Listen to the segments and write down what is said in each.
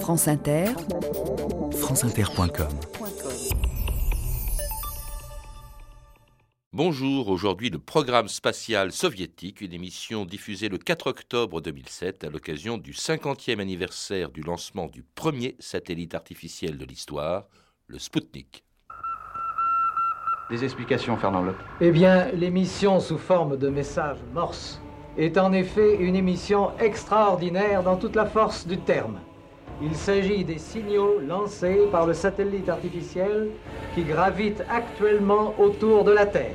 France Inter, franceinter.com Bonjour, aujourd'hui le programme spatial soviétique, une émission diffusée le 4 octobre 2007 à l'occasion du 50e anniversaire du lancement du premier satellite artificiel de l'histoire, le Sputnik. Des explications, Fernand Lopp Eh bien, l'émission sous forme de messages morse est en effet une émission extraordinaire dans toute la force du terme. Il s'agit des signaux lancés par le satellite artificiel qui gravite actuellement autour de la Terre.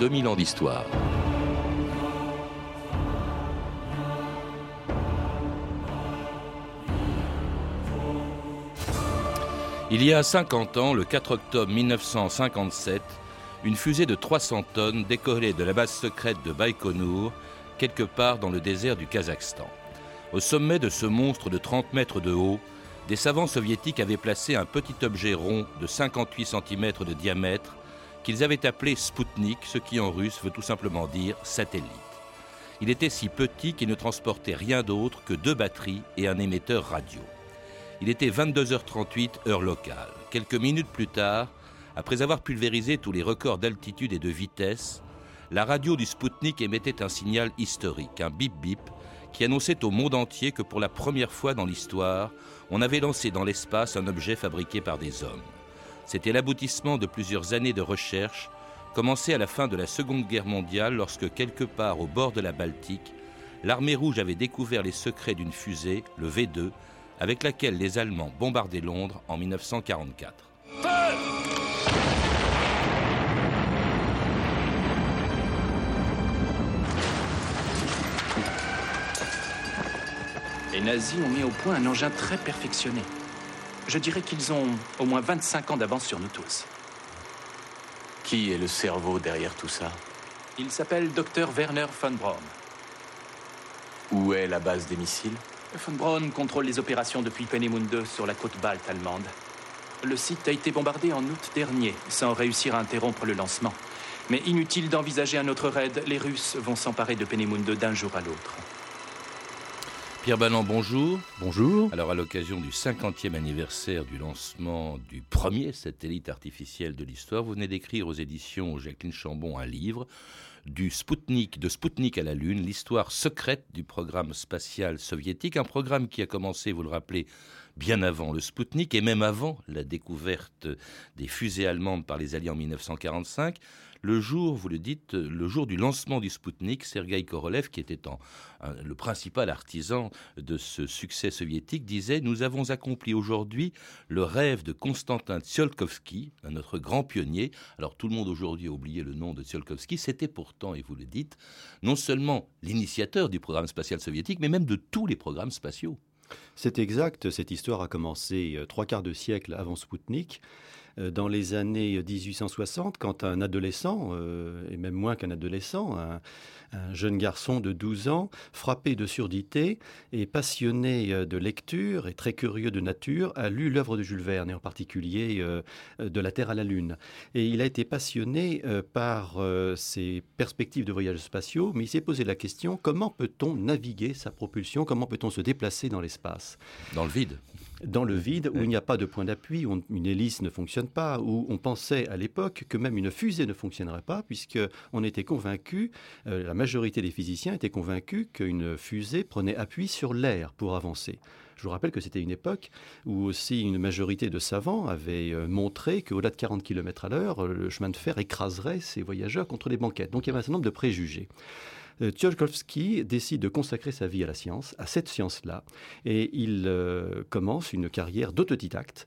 2000 ans d'histoire. Il y a 50 ans, le 4 octobre 1957, une fusée de 300 tonnes décollait de la base secrète de Baïkonour, quelque part dans le désert du Kazakhstan. Au sommet de ce monstre de 30 mètres de haut, des savants soviétiques avaient placé un petit objet rond de 58 cm de diamètre qu'ils avaient appelé Spoutnik, ce qui en russe veut tout simplement dire satellite. Il était si petit qu'il ne transportait rien d'autre que deux batteries et un émetteur radio. Il était 22h38 heure locale. Quelques minutes plus tard, après avoir pulvérisé tous les records d'altitude et de vitesse, la radio du Spoutnik émettait un signal historique, un bip-bip, qui annonçait au monde entier que pour la première fois dans l'histoire, on avait lancé dans l'espace un objet fabriqué par des hommes. C'était l'aboutissement de plusieurs années de recherche, commencées à la fin de la Seconde Guerre mondiale lorsque, quelque part au bord de la Baltique, l'armée rouge avait découvert les secrets d'une fusée, le V2, avec laquelle les Allemands bombardaient Londres en 1944. Les nazis ont mis au point un engin très perfectionné. Je dirais qu'ils ont au moins 25 ans d'avance sur nous tous. Qui est le cerveau derrière tout ça? Il s'appelle Dr Werner von Braun. Où est la base des missiles? Von Braun contrôle les opérations depuis Peenemünde sur la côte balte allemande. Le site a été bombardé en août dernier, sans réussir à interrompre le lancement. Mais inutile d'envisager un autre raid, les Russes vont s'emparer de Peenemünde d'un jour à l'autre. Pierre Balland, bonjour. Bonjour. Alors, à l'occasion du 50e anniversaire du lancement du premier satellite artificiel de l'histoire, vous venez d'écrire aux éditions Jacqueline Chambon un livre du Spoutnik, de Spoutnik à la Lune, l'histoire secrète du programme spatial soviétique, un programme qui a commencé, vous le rappelez, bien avant le Spoutnik et même avant la découverte des fusées allemandes par les Alliés en 1945 le jour, vous le dites, le jour du lancement du Spoutnik, Sergei Korolev, qui était le principal artisan de ce succès soviétique, disait Nous avons accompli aujourd'hui le rêve de Konstantin Tsiolkovsky, notre grand pionnier. Alors tout le monde aujourd'hui a oublié le nom de Tsiolkovsky. C'était pourtant, et vous le dites, non seulement l'initiateur du programme spatial soviétique, mais même de tous les programmes spatiaux. C'est exact. Cette histoire a commencé euh, trois quarts de siècle avant Spoutnik. Euh, dans les années 1860, quand un adolescent, euh, et même moins qu'un adolescent, un, jeune garçon de 12 ans, frappé de surdité et passionné euh, de lecture et très curieux de nature, a lu l'œuvre de Jules Verne, et en particulier De la Terre à la Lune. Et il a été passionné par ses perspectives de voyages spatiaux, mais il s'est posé la question, comment peut-on naviguer sa propulsion, comment peut-on se déplacer dans l'espace? Dans le vide dans le vide où il n'y a pas de point d'appui, où une hélice ne fonctionne pas, où on pensait à l'époque que même une fusée ne fonctionnerait pas, puisque on était convaincu, euh, la majorité des physiciens étaient convaincus qu'une fusée prenait appui sur l'air pour avancer. Je vous rappelle que c'était une époque où aussi une majorité de savants avaient euh, montré qu'au-delà de 40 km à l'heure, le chemin de fer écraserait ces voyageurs contre les banquettes. Donc il y avait un certain nombre de préjugés. Euh, Tsiolkovsky décide de consacrer sa vie à la science, à cette science-là, et il euh, commence une carrière d'autodidacte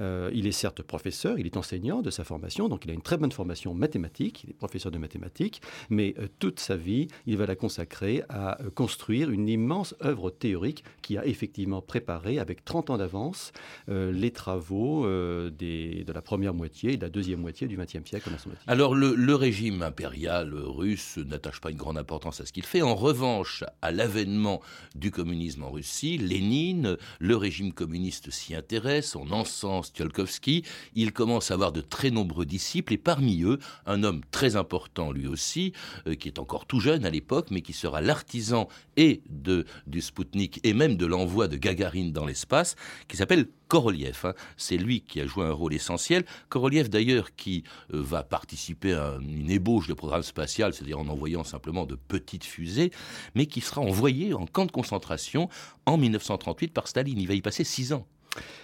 Euh, il est certes professeur, il est enseignant de sa formation, donc il a une très bonne formation mathématique, il est professeur de mathématiques, mais euh, toute sa vie, il va la consacrer à euh, construire une immense œuvre théorique qui a effectivement préparé avec 30 ans d'avance les travaux de la première moitié et de la deuxième moitié du XXe siècle Alors le, le régime impérial russe n'attache pas une grande importance à ce qu'il fait. En revanche, à l'avènement du communisme en Russie, Lénine, le régime communiste s'y intéresse, on encense Tsiolkovsky, il commence à avoir de très nombreux disciples et parmi eux, un homme très important lui aussi, euh, qui est encore tout jeune à l'époque, mais qui sera l'artisan et de, du Spoutnik et même de l'envoi de Gagarine dans l'espace, qui s'appelle Korolev. Hein. C'est lui qui a joué un rôle essentiel. Korolev d'ailleurs qui euh, va participer à une ébauche de programme spatial, c'est-à-dire en envoyant simplement de petites fusées, mais qui sera envoyé en camp de concentration en 1938 par Staline. Il va y passer six ans.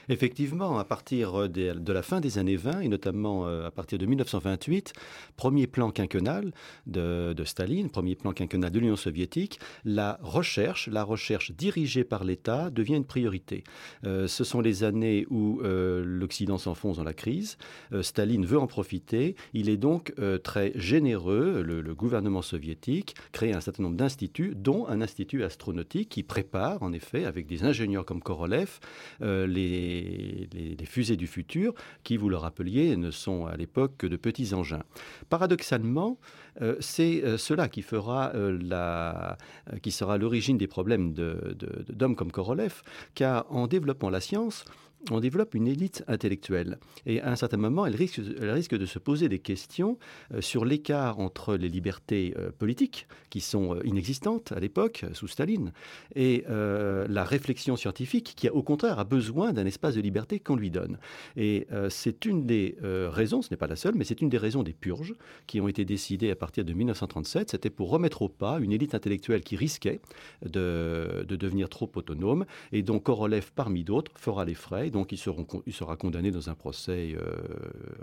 Effectivement, à partir de la fin des années 20 et notamment euh, à partir de 1928, premier plan quinquennal de, Staline, premier plan quinquennal de l'Union soviétique, la recherche, la recherche dirigée par l'État devient une priorité. Euh, ce sont les années où euh, l'Occident s'enfonce dans la crise. Staline veut en profiter. Il est donc très généreux. Le, le, gouvernement soviétique crée un certain nombre d'instituts, dont un institut astronautique qui prépare, en effet, avec des ingénieurs comme Korolev, les les, fusées du futur, qui, vous le rappeliez, ne sont à l'époque que de petits engins. Paradoxalement, euh, c'est euh, cela qui fera euh, la, qui sera l'origine des problèmes d'hommes comme Korolev, car en développant la science, on développe une élite intellectuelle. Et à un certain moment, elle risque, de se poser des questions euh, sur l'écart entre les libertés euh, politiques, qui sont euh, inexistantes à l'époque, sous Staline, et la réflexion scientifique, qui, au contraire, a besoin d'un espace de liberté qu'on lui donne. Et c'est une des raisons, ce n'est pas la seule, mais c'est une des raisons des purges qui ont été décidées à partir de 1937. C'était pour remettre au pas une élite intellectuelle qui risquait de, de devenir trop autonome, et dont Korolev, parmi d'autres, fera les frais donc il, sera condamné dans un procès euh,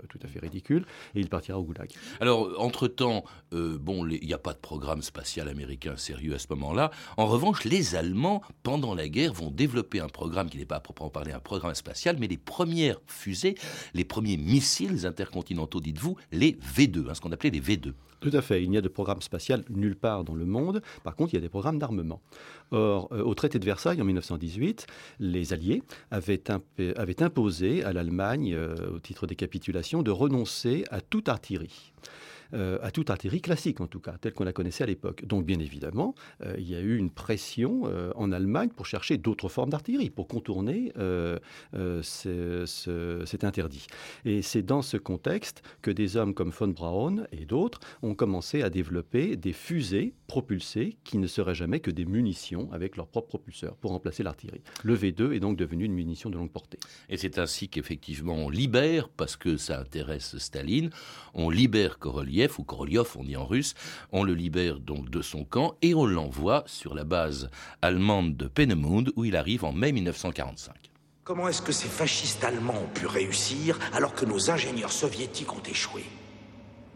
tout à fait ridicule, et il partira au goulag. Alors, entre-temps, euh, bon, il n'y a pas de programme spatial américain sérieux à ce moment-là. En revanche, les Allemands, pendant la guerre, vont développer un programme qui n'est pas à proprement parler un programme spatial, mais les premières fusées, les premiers missiles intercontinentaux, dites-vous, les V2, hein, ce qu'on appelait les V2. Tout à fait. Il n'y a de programme spatial nulle part dans le monde. Par contre, il y a des programmes d'armement. Or, euh, au traité de Versailles en 1918, les Alliés avaient, imposé à l'Allemagne, euh, au titre des capitulations, de renoncer à toute artillerie. Euh, à toute artillerie classique en tout cas, telle qu'on la connaissait à l'époque. Donc bien évidemment, euh, il y a eu une pression euh, en Allemagne pour chercher d'autres formes d'artillerie, pour contourner cet interdit. Et c'est dans ce contexte que des hommes comme von Braun et d'autres ont commencé à développer des fusées propulsées qui ne seraient jamais que des munitions avec leur propre propulseur pour remplacer l'artillerie. Le V2 est donc devenu une munition de longue portée. Et c'est ainsi qu'effectivement on libère, parce que ça intéresse Staline, on libère Korolev ou Korolyov, on dit en russe. On le libère donc de son camp et on l'envoie sur la base allemande de Peenemünde où il arrive en mai 1945. Comment est-ce que ces fascistes allemands ont pu réussir alors que nos ingénieurs soviétiques ont échoué?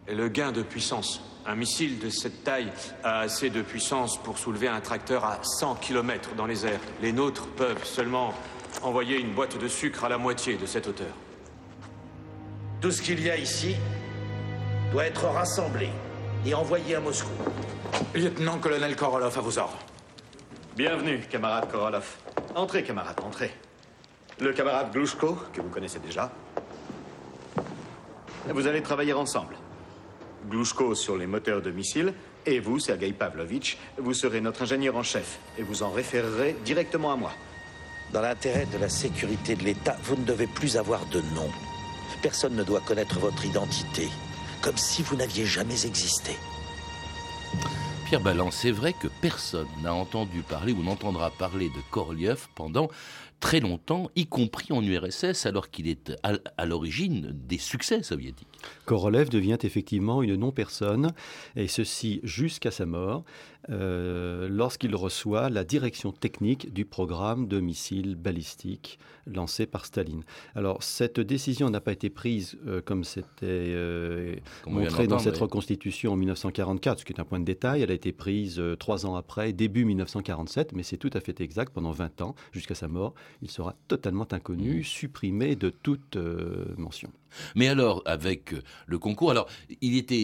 Et le gain de puissance. Un missile de cette taille a assez de puissance pour soulever un tracteur à 100 km dans les airs. Les nôtres peuvent seulement envoyer une boîte de sucre à la moitié de cette hauteur. Tout ce qu'il y a ici, doit être rassemblé et envoyé à Moscou. Lieutenant-colonel Korolov, à vos ordres. Bienvenue, camarade Korolov. Entrez, camarade, entrez. Le camarade Glushko, que vous connaissez déjà. Vous allez travailler ensemble. Glushko sur les moteurs de missiles, et vous, Sergei Pavlovitch, vous serez notre ingénieur en chef, et vous en référerez directement à moi. Dans l'intérêt de la sécurité de l'État, vous ne devez plus avoir de nom. Personne ne doit connaître votre identité comme si vous n'aviez jamais existé. Pierre Ballant, c'est vrai que personne n'a entendu parler ou n'entendra parler de Korolev pendant très longtemps, y compris en URSS, alors qu'il est à, l'origine des succès soviétiques. Korolev devient effectivement une non-personne, et ceci jusqu'à sa mort. Euh, lorsqu'il reçoit la direction technique du programme de missiles balistiques lancé par Staline. Alors cette décision n'a pas été prise euh, comme c'était euh, montré dans cette reconstitution en 1944, ce qui est un point de détail. Elle a été prise trois ans après, début 1947, mais c'est tout à fait exact. Pendant 20 ans, jusqu'à sa mort, il sera totalement inconnu, mmh. supprimé de toute mention. Mais alors, avec euh, le concours, alors, ils étaient,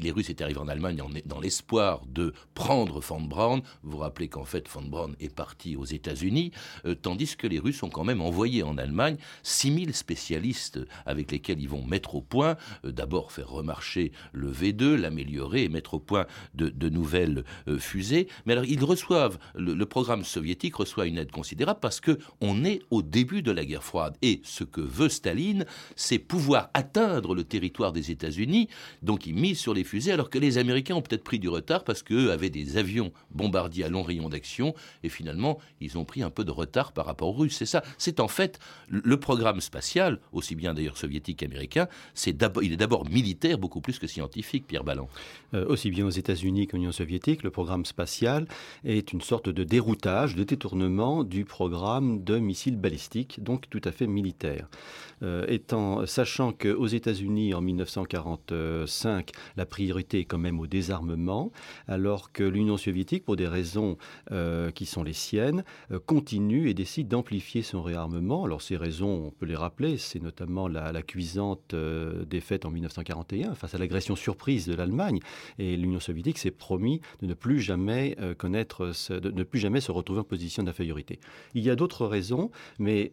les Russes étaient arrivés en Allemagne dans l'espoir de prendre von Braun. Vous vous rappelez qu'en fait, von Braun est parti aux États-Unis, euh, tandis que les Russes ont quand même envoyé en Allemagne 6000 spécialistes avec lesquels ils vont mettre au point, euh, d'abord faire remarcher le V2, l'améliorer et mettre au point de, nouvelles fusées. Mais alors, ils reçoivent, le, le, programme soviétique reçoit une aide considérable parce que on est au début de la guerre froide. Et ce que veut Staline, c'est pouvoir atteindre le territoire des États-Unis. Donc ils misent sur les fusées, alors que les Américains ont peut-être pris du retard parce qu'eux avaient des avions bombardiers à long rayon d'action. Et finalement, ils ont pris un peu de retard par rapport aux Russes. C'est ça. C'est en fait le programme spatial, aussi bien d'ailleurs soviétique qu'américain, c'est il est d'abord militaire beaucoup plus que scientifique, Pierre Ballon. Euh, aussi bien aux États-Unis qu'en Union soviétique, le programme spatial est une sorte de déroutage, de détournement du programme de missiles balistiques, donc tout à fait militaire. Euh, étant, sachant qu'aux États-Unis, en 1945, la priorité est quand même au désarmement, alors que l'Union soviétique, pour des raisons euh, qui sont les siennes, euh, continue et décide d'amplifier son réarmement. Alors ces raisons, on peut les rappeler, c'est notamment la, cuisante euh, défaite en 1941 face à l'agression surprise de l'Allemagne, et l'Union soviétique s'est promis de ne plus jamais connaître, de ne plus jamais se retrouver en position d'infériorité. Il y a d'autres raisons, mais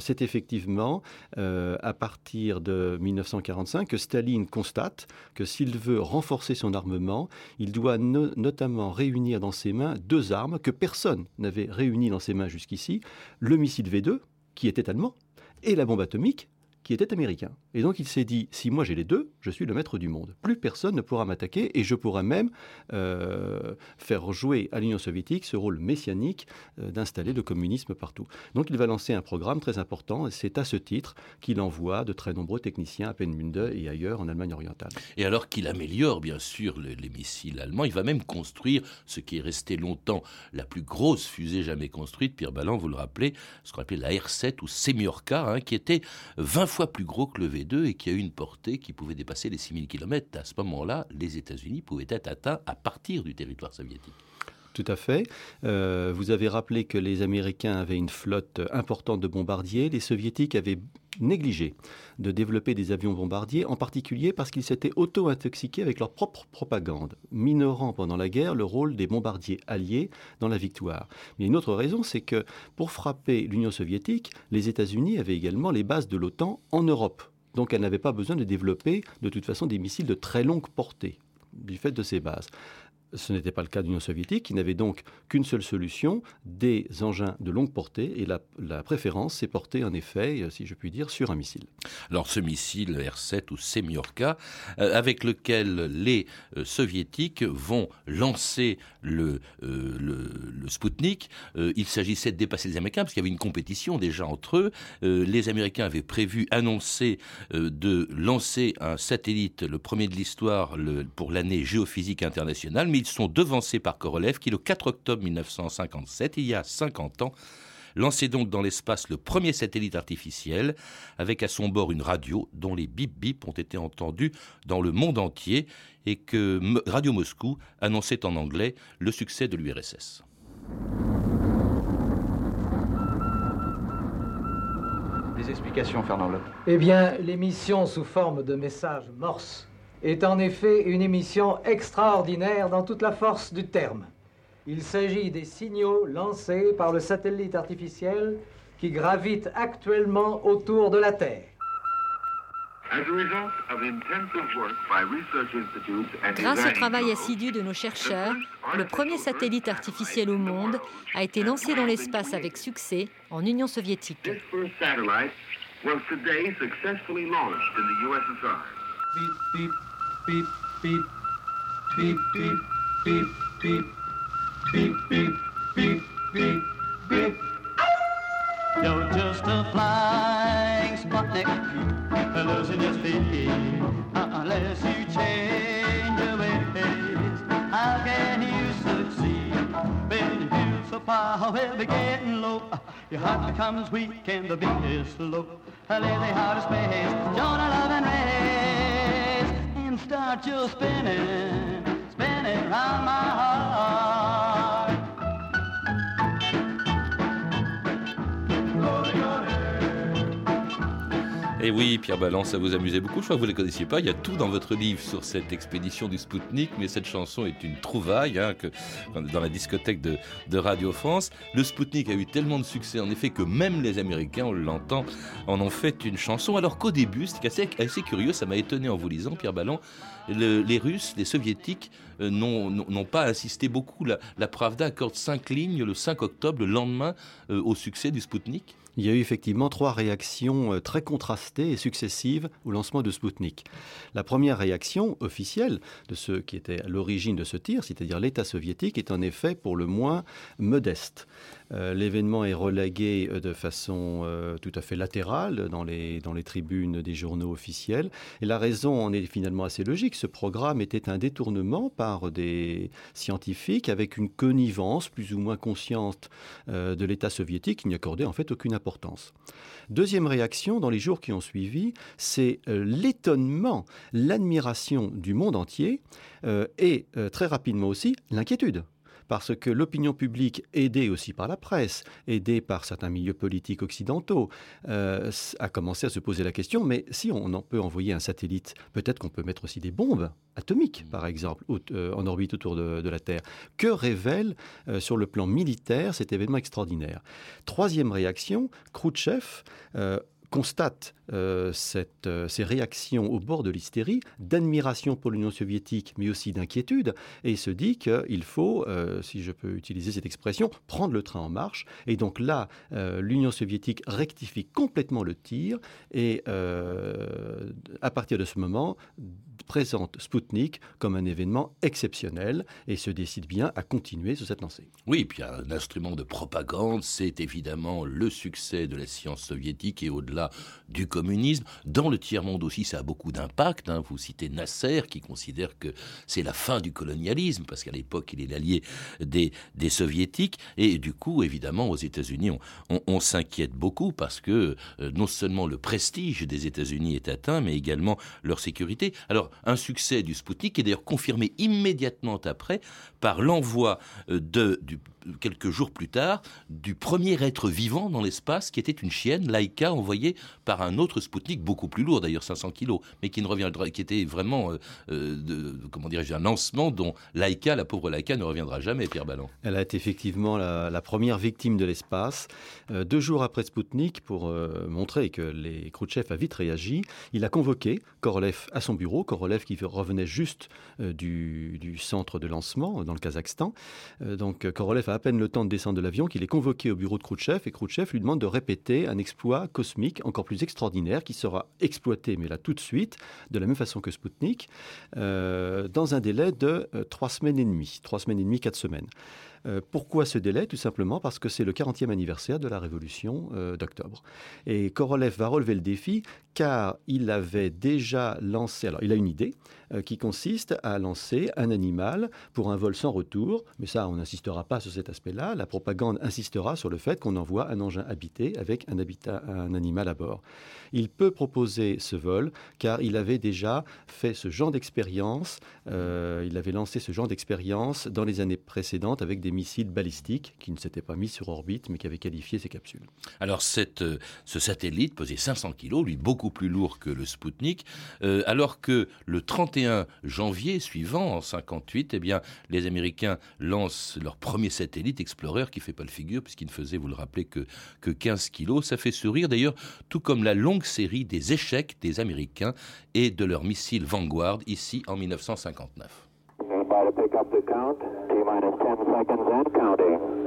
c'est effectivement à partir de 1945 que Staline constate que s'il veut renforcer son armement, il doit notamment réunir dans ses mains deux armes que personne n'avait réunies dans ses mains jusqu'ici, le missile V2, qui était allemand, et la bombe atomique, qui était américain. Et donc il s'est dit, si moi j'ai les deux, je suis le maître du monde. Plus personne ne pourra m'attaquer et je pourrai même euh, faire jouer à l'Union soviétique ce rôle messianique euh, d'installer le communisme partout. Donc il va lancer un programme très important et c'est à ce titre qu'il envoie de très nombreux techniciens à Peenemünde et ailleurs en Allemagne orientale. Et alors qu'il améliore bien sûr les, les, missiles allemands, il va même construire ce qui est resté longtemps la plus grosse fusée jamais construite, Pierre Balland, vous le rappelez, ce qu'on appelait la R7 ou Semyorka, hein, qui était 20 fois plus gros que le V2 et qui a eu une portée qui pouvait dépasser les 6000 km. À ce moment-là, les États-Unis pouvaient être atteints à partir du territoire soviétique. Tout à fait. Euh, vous avez rappelé que les Américains avaient une flotte importante de bombardiers. Les Soviétiques avaient négligé de développer des avions bombardiers, en particulier parce qu'ils s'étaient auto-intoxiqués avec leur propre propagande, minorant pendant la guerre le rôle des bombardiers alliés dans la victoire. Mais une autre raison, c'est que pour frapper l'Union soviétique, les États-Unis avaient également les bases de l'OTAN en Europe. Donc elle n'avait pas besoin de développer de toute façon des missiles de très longue portée du fait de ces bases. Ce n'était pas le cas de l'Union soviétique, qui n'avait donc qu'une seule solution, des engins de longue portée, et la, préférence s'est portée en effet, si je puis dire, sur un missile. Alors ce missile R-7 ou Semyorka, euh, avec lequel les euh, soviétiques vont lancer le, euh, il s'agissait de dépasser les Américains, parce qu'il y avait une compétition déjà entre eux. les Américains avaient prévu, annoncé de lancer un satellite, le premier de l'histoire, pour l'année géophysique internationale, mais ils sont devancés par Korolev qui, le 4 octobre 1957, il y a 50 ans, lançait donc dans l'espace le premier satellite artificiel, avec à son bord une radio dont les bip-bip ont été entendus dans le monde entier et que Radio Moscou annonçait en anglais le succès de l'URSS. Des explications, Fernand Eh bien, l'émission sous forme de messages morse est en effet une émission extraordinaire dans toute la force du terme. Il s'agit des signaux lancés par le satellite artificiel qui gravite actuellement autour de la Terre. Grâce au travail assidu de nos chercheurs, le premier satellite artificiel au monde a été lancé dans l'espace avec succès en Union soviétique beep, beep, beep, beep, beep, beep, beep, beep, beep, beep, beep. You're just a flying Sputnik, losing your speed unless you change your ways. How can you succeed when you so far will be getting low? Your heart becomes weak and the beat is slow. Lay the heart of space, join a loving race start you spinning, spinning round my heart. Oui, Pierre Ballant, ça vous amusait beaucoup. Je crois que vous ne les connaissiez pas. Il y a tout dans votre livre sur cette expédition du Spoutnik, mais cette chanson est une trouvaille hein, que, dans la discothèque de, Radio France. Le Spoutnik a eu tellement de succès, en effet, que même les Américains, on l'entend, en ont fait une chanson. Alors qu'au début, c'est assez, curieux, ça m'a étonné en vous lisant, Pierre Ballon, les Russes, les Soviétiques euh, n'ont pas insisté beaucoup. La, la, Pravda accorde cinq lignes le 5 octobre, le lendemain, euh, au succès du Spoutnik il y a eu effectivement trois réactions euh, très contrastées et successives au lancement de Sputnik. La première réaction officielle de ceux qui étaient à l'origine de ce tir, c'est-à-dire l'État soviétique, est en effet pour le moins modeste. Euh, l'événement est relégué euh, de façon tout à fait latérale dans les, tribunes des journaux officiels. Et la raison en est finalement assez logique. Ce programme était un détournement par des scientifiques avec une connivence plus ou moins consciente de l'État soviétique qui n'y accordait en fait aucune importance. Deuxième réaction, dans les jours qui ont suivi, c'est euh, l'étonnement, l'admiration du monde entier euh, et euh, très rapidement aussi l'inquiétude parce que l'opinion publique, aidée aussi par la presse, aidée par certains milieux politiques occidentaux, euh, a commencé à se poser la question, mais si on en peut envoyer un satellite, peut-être qu'on peut mettre aussi des bombes atomiques, par exemple, euh, en orbite autour de, la Terre. Que révèle euh, sur le plan militaire cet événement extraordinaire? Troisième réaction, Khrouchtchev constate euh, euh, ces réactions au bord de l'hystérie, d'admiration pour l'Union soviétique, mais aussi d'inquiétude, et se dit qu'il faut, euh, si je peux utiliser cette expression, prendre le train en marche. Et donc là, l'Union soviétique rectifie complètement le tir, et à partir de ce moment, présente Sputnik comme un événement exceptionnel et se décide bien à continuer sur cette lancée. Oui, puis un instrument de propagande, c'est évidemment le succès de la science soviétique et au-delà du communisme. Dans le tiers-monde aussi, ça a beaucoup d'impact. Hein. Vous citez Nasser qui considère que c'est la fin du colonialisme parce qu'à l'époque, il est l'allié des, des soviétiques. Et du coup, évidemment, aux États-Unis, on, s'inquiète beaucoup parce que euh, non seulement le prestige des États-Unis est atteint, mais également leur sécurité. Alors, un succès du Sputnik est d'ailleurs confirmé immédiatement après par l'envoi euh, de, quelques jours plus tard du premier être vivant dans l'espace qui était une chienne, Laika, envoyée par un autre Sputnik beaucoup plus lourd, d'ailleurs 500 kilos, mais qui ne reviendra, qui était vraiment, euh, euh, comment dirais-je, un lancement dont Laika, la pauvre Laika, ne reviendra jamais, Pierre Ballon. Elle a été effectivement la, première victime de l'espace. deux jours après Sputnik, pour montrer que les Khrouchtchev a vite réagi, il a convoqué Korolev à son bureau, Korolev qui revenait juste du, du centre de lancement dans le Kazakhstan. donc Korolev a à peine le temps de descendre de l'avion qu'il est convoqué au bureau de Khrouchtchev et Khrouchtchev lui demande de répéter un exploit cosmique encore plus extraordinaire qui sera exploité, mais là tout de suite, de la même façon que Sputnik, euh, dans un délai de euh, trois semaines et demie, trois semaines et demie, quatre semaines. Euh, pourquoi ce délai? Tout simplement parce que c'est le 40e anniversaire de la révolution d'octobre. Et Korolev va relever le défi car il avait déjà lancé, alors il a une idée qui consiste à lancer un animal pour un vol sans retour, mais ça on n'insistera pas sur cet aspect-là, la propagande insistera sur le fait qu'on envoie un engin habité avec un, animal à bord. Il peut proposer ce vol car il avait déjà fait ce genre d'expérience, il avait lancé ce genre d'expérience dans les années précédentes avec des missiles balistiques qui ne s'étaient pas mis sur orbite mais qui avaient qualifié ces capsules. Alors euh, ce satellite pesait 500 kg, lui beaucoup plus lourd que le Sputnik, euh, alors que le 31 janvier suivant, en 58, eh bien, les Américains lancent leur premier satellite Explorer qui fait pas le figure puisqu'il ne faisait, vous le rappelez, que, que 15 kg. Ça fait sourire d'ailleurs, tout comme la longue série des échecs des Américains et de leurs missiles Vanguard ici en 1959. minus 10 seconds and counting.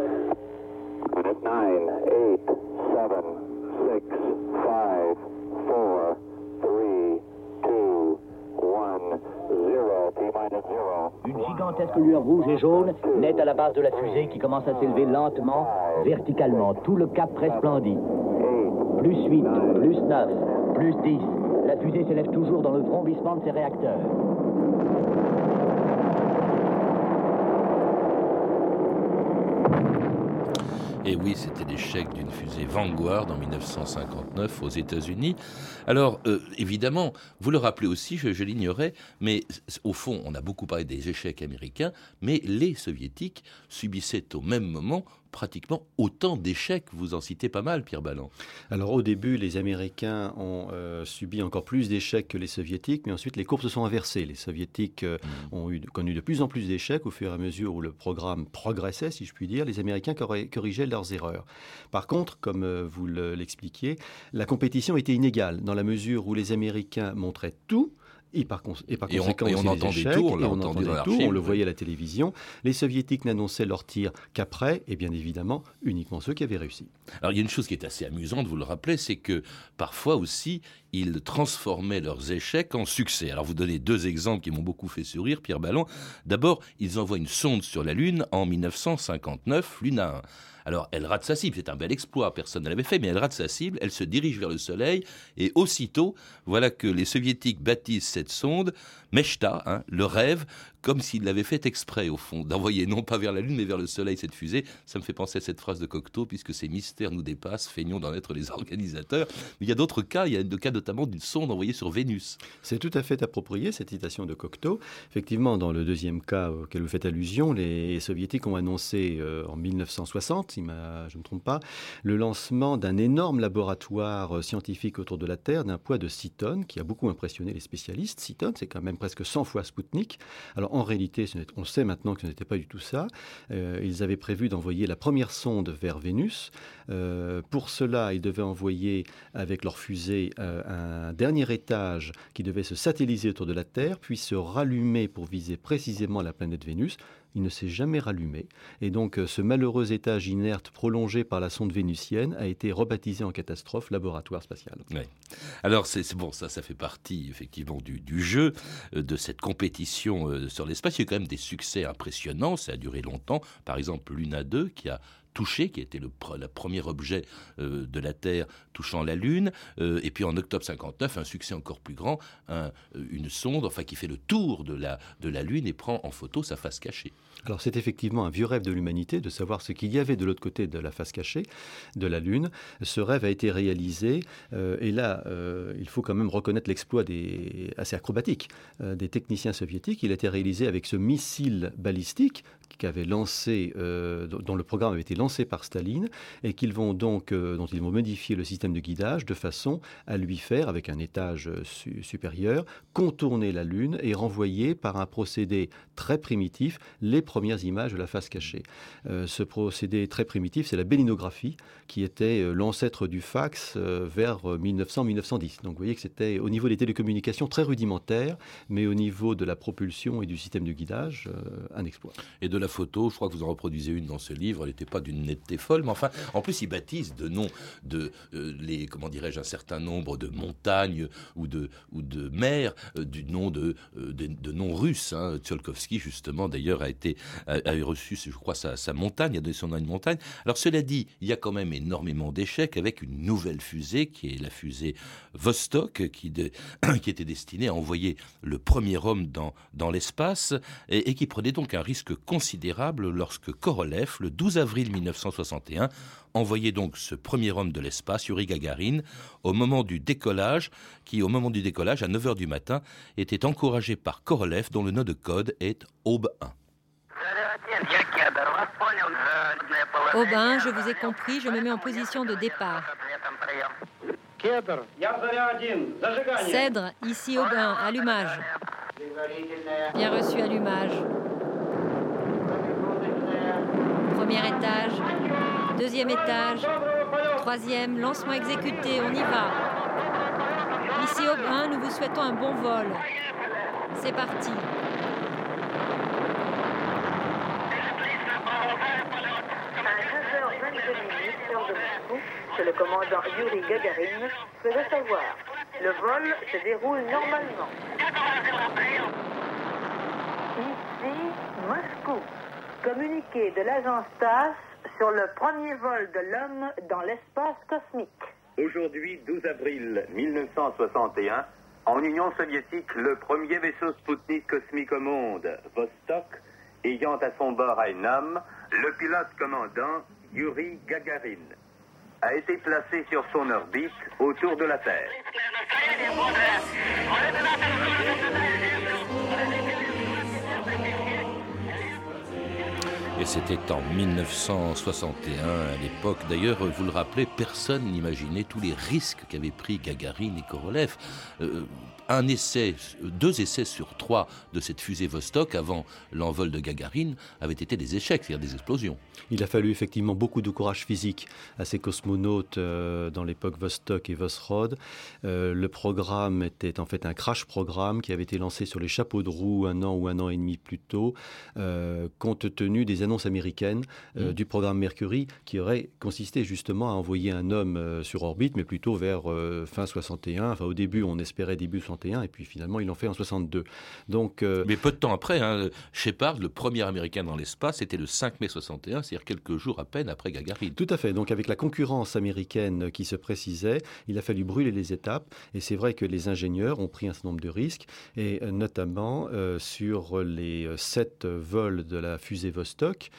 Une gigantesque lueur rouge et jaune naît à la base de la fusée qui commence à s'élever lentement, verticalement. Tout le cap resplendit. Plus 8, plus 9, plus 10. La fusée s'élève toujours dans le frombissement de ses réacteurs. Et oui, c'était l'échec d'une fusée Vanguard en 1959 aux États-Unis. Alors, euh, évidemment, vous le rappelez aussi, je, je l'ignorais, mais au fond, on a beaucoup parlé des échecs américains, mais les soviétiques subissaient au même moment pratiquement autant d'échecs. Vous en citez pas mal, Pierre Balland. Alors au début, les Américains ont subi encore plus d'échecs que les Soviétiques, mais ensuite les courbes se sont inversées. Les Soviétiques mmh. ont eu, connu de plus en plus d'échecs au fur et à mesure où le programme progressait, si je puis dire. Les Américains corrigeaient leurs erreurs. Par contre, comme vous l'expliquiez, la compétition était inégale dans la mesure où les Américains montraient tout et par, conséquent, on, entendait tout, on, on, le voyait à la télévision. Les soviétiques n'annonçaient leurs tirs qu'après, et bien évidemment, uniquement ceux qui avaient réussi. Alors il y a une chose qui est assez amusante, vous le rappelez, c'est que parfois aussi, ils transformaient leurs échecs en succès. Alors vous donnez deux exemples qui m'ont beaucoup fait sourire, Pierre Ballon. D'abord, ils envoient une sonde sur la Lune en 1959, Luna 1. Alors, elle rate sa cible, c'est un bel exploit, personne ne l'avait fait, mais elle rate sa cible, elle se dirige vers le Soleil, et aussitôt, voilà que les soviétiques baptisent cette sonde Meshta, hein, le rêve, comme s'il l'avait fait exprès, au fond, d'envoyer non pas vers la Lune, mais vers le Soleil cette fusée. Ça me fait penser à cette phrase de Cocteau, puisque ces mystères nous dépassent, feignons d'en être les organisateurs. Mais il y a d'autres cas, il y a le cas notamment d'une sonde envoyée sur Vénus. C'est tout à fait approprié, cette citation de Cocteau. Effectivement, dans le deuxième cas auquel vous faites allusion, les soviétiques ont annoncé euh, en 1960, si je ne me trompe pas, le lancement d'un énorme laboratoire scientifique autour de la Terre d'un poids de 6 tonnes, qui a beaucoup impressionné les spécialistes. 6 tonnes, c'est quand même presque 100 fois Spoutnik. Alors en réalité, on sait maintenant que ce n'était pas du tout ça. Euh, ils avaient prévu d'envoyer la première sonde vers Vénus. Euh, pour cela, ils devaient envoyer avec leur fusée euh, un dernier étage qui devait se satelliser autour de la Terre, puis se rallumer pour viser précisément la planète Vénus il ne s'est jamais rallumé. Et donc ce malheureux étage inerte prolongé par la sonde vénusienne a été rebaptisé en catastrophe laboratoire spatial. Alors c'est bon, ça, ça fait partie effectivement du, du jeu, de cette compétition sur l'espace. Il y a quand même des succès impressionnants, ça a duré longtemps. Par exemple, Luna 2 qui a touché, qui était le, premier objet euh, de la Terre touchant la Lune. Euh, et puis en octobre 59, un succès encore plus grand, euh, une sonde, enfin qui fait le tour de la, de la Lune et prend en photo sa face cachée. Alors c'est effectivement un vieux rêve de l'humanité de savoir ce qu'il y avait de l'autre côté de la face cachée de la Lune. Ce rêve a été réalisé et là il faut quand même reconnaître l'exploit des, assez acrobatique des techniciens soviétiques. Il a été réalisé avec ce missile balistique lancé, euh, dont le programme avait été lancé par Staline, et qu'ils vont donc, euh, dont ils vont modifier le système de guidage de façon à lui faire, avec un étage euh, supérieur, contourner la Lune et renvoyer par un procédé très primitif les premières images de la face cachée. ce procédé très primitif, c'est la bélinographie, qui était l'ancêtre du fax vers 1900-1910. Donc vous voyez que c'était au niveau des télécommunications très rudimentaire, mais au niveau de la propulsion et du système de guidage, un exploit. Et de la photo, je crois que vous en reproduisez une dans ce livre, elle n'était pas d'une netteté folle, mais enfin, en plus, il baptise de noms de euh, les, comment dirais-je, un certain nombre de montagnes ou de, ou de mers, euh, du nom de, euh, de, noms russes. Hein. Justement, d'ailleurs, a été, a, reçu, je crois, sa, sa montagne, a donné son nom à une montagne. Alors, cela dit, il y a quand même énormément d'échecs avec une nouvelle fusée, qui est la fusée Vostok, qui, qui était destinée à envoyer le premier homme dans, dans l'espace et, et qui prenait donc un risque considérable lorsque Korolev, le 12 avril 1961, envoyait donc ce premier homme de l'espace, Yuri Gagarin, au moment du décollage, qui au moment du décollage, à 9h du matin, était encouragé par Korolev, dont le nom de code est Aube 1. Aube 1, je vous ai compris, je me mets en position de départ. Cèdre, ici Aubin, allumage. Bien reçu, allumage. Premier étage, deuxième étage, troisième, lancement exécuté, on y va. Ici au Brun, nous vous souhaitons un bon vol. C'est parti. c'est le commandant Yuri Gagarin de savoir. Le vol se déroule normalement. Ici, Moscou. Communiqué de l'agence TASS sur le premier vol de l'homme dans l'espace cosmique. Aujourd'hui, 12 avril 1961, en Union soviétique, le premier vaisseau Sputnik cosmique au monde, Vostok, ayant à son bord un homme, le pilote commandant Yuri Gagarin, a été placé sur son orbite autour de la Terre. Et c'était en 1961, à l'époque. D'ailleurs, vous le rappelez, personne n'imaginait tous les risques qu'avaient pris Gagarine et Korolev. Euh, un essai, deux essais sur trois de cette fusée Vostok avant l'envol de Gagarine avaient été des échecs, c'est-à-dire des explosions. Il a fallu effectivement beaucoup de courage physique à ces cosmonautes euh, dans l'époque Vostok et Vosrod. Euh, le programme était en fait un crash programme qui avait été lancé sur les chapeaux de roue un an ou un an et demi plus tôt, euh, compte tenu des annonces américaines mmh. du programme Mercury qui aurait consisté justement à envoyer un homme sur orbite, mais plutôt vers fin 61. Enfin, au début, on espérait début 61 et puis finalement, ils l'ont fait en 62. Donc, mais peu de temps après, hein, Shepard, le premier américain dans l'espace, c'était le 5 mai 61 c'est-à-dire quelques jours à peine après Gagarine. Tout à fait. Donc avec la concurrence américaine qui se précisait, il a fallu brûler les étapes. Et c'est vrai que les ingénieurs ont pris un certain nombre de risques, et euh, notamment euh, sur les euh, sept vols de la fusée Vostok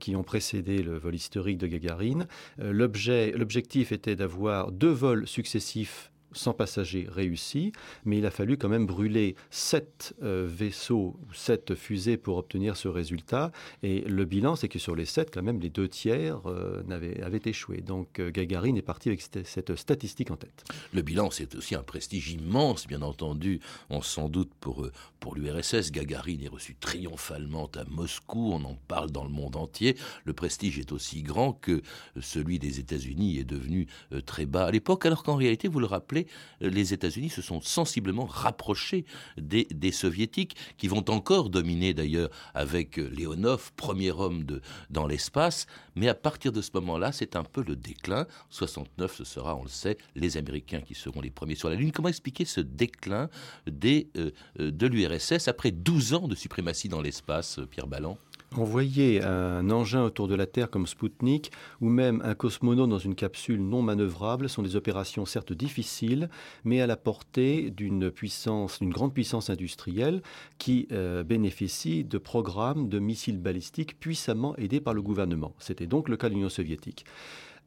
qui ont précédé le vol historique de Gagarine. L'objectif était d'avoir deux vols successifs sans passagers réussi, mais il a fallu quand même brûler sept euh, vaisseaux ou sept fusées pour obtenir ce résultat. Et le bilan, c'est que sur les sept, quand même, les deux tiers euh, avaient, échoué. Donc euh, Gagarine est parti avec cette, statistique en tête. Le bilan, c'est aussi un prestige immense, bien entendu. On s'en doute pour, pour l'URSS. Gagarine est reçu triomphalement à Moscou. On en parle dans le monde entier. Le prestige est aussi grand que celui des États-Unis est devenu très bas à l'époque, alors qu'en réalité, vous le rappelez, les États-Unis se sont sensiblement rapprochés des, soviétiques, qui vont encore dominer d'ailleurs avec Leonov, premier homme de, dans l'espace. Mais à partir de ce moment-là, c'est un peu le déclin. 69, ce sera, on le sait, les Américains qui seront les premiers sur la Lune. Comment expliquer ce déclin des, euh, de l'URSS après 12 ans de suprématie dans l'espace, Pierre Balland Envoyer un engin autour de la Terre comme Spoutnik ou même un cosmonaute dans une capsule non manœuvrable sont des opérations certes difficiles, mais à la portée d'une puissance, d'une grande puissance industrielle qui euh, bénéficie de programmes de missiles balistiques puissamment aidés par le gouvernement. C'était donc le cas de l'Union soviétique.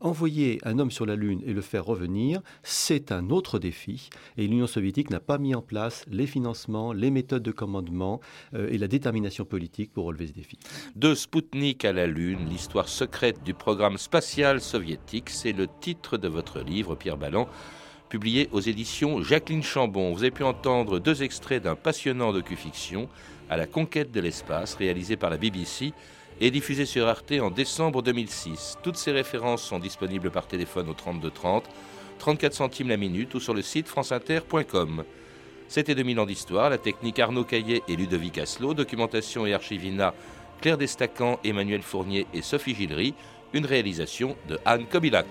Envoyer un homme sur la Lune et le faire revenir, c'est un autre défi. Et l'Union soviétique n'a pas mis en place les financements, les méthodes de commandement euh, et la détermination politique pour relever ce défi. De Spoutnik à la Lune, l'histoire secrète du programme spatial soviétique, c'est le titre de votre livre, Pierre Ballon publié aux éditions Jacqueline Chambon. Vous avez pu entendre deux extraits d'un passionnant docu-fiction à la conquête de l'espace réalisé par la BBC et diffusé sur Arte en décembre 2006. Toutes ces références sont disponibles par téléphone au 3230, 34 centimes la minute ou sur le site franceinter.com. C'était 2000 ans d'histoire, la technique Arnaud Caillet et Ludovic Asselot, documentation et archivina Claire Destacan, Emmanuel Fournier et Sophie Gillery, une réalisation de Anne Kobilac.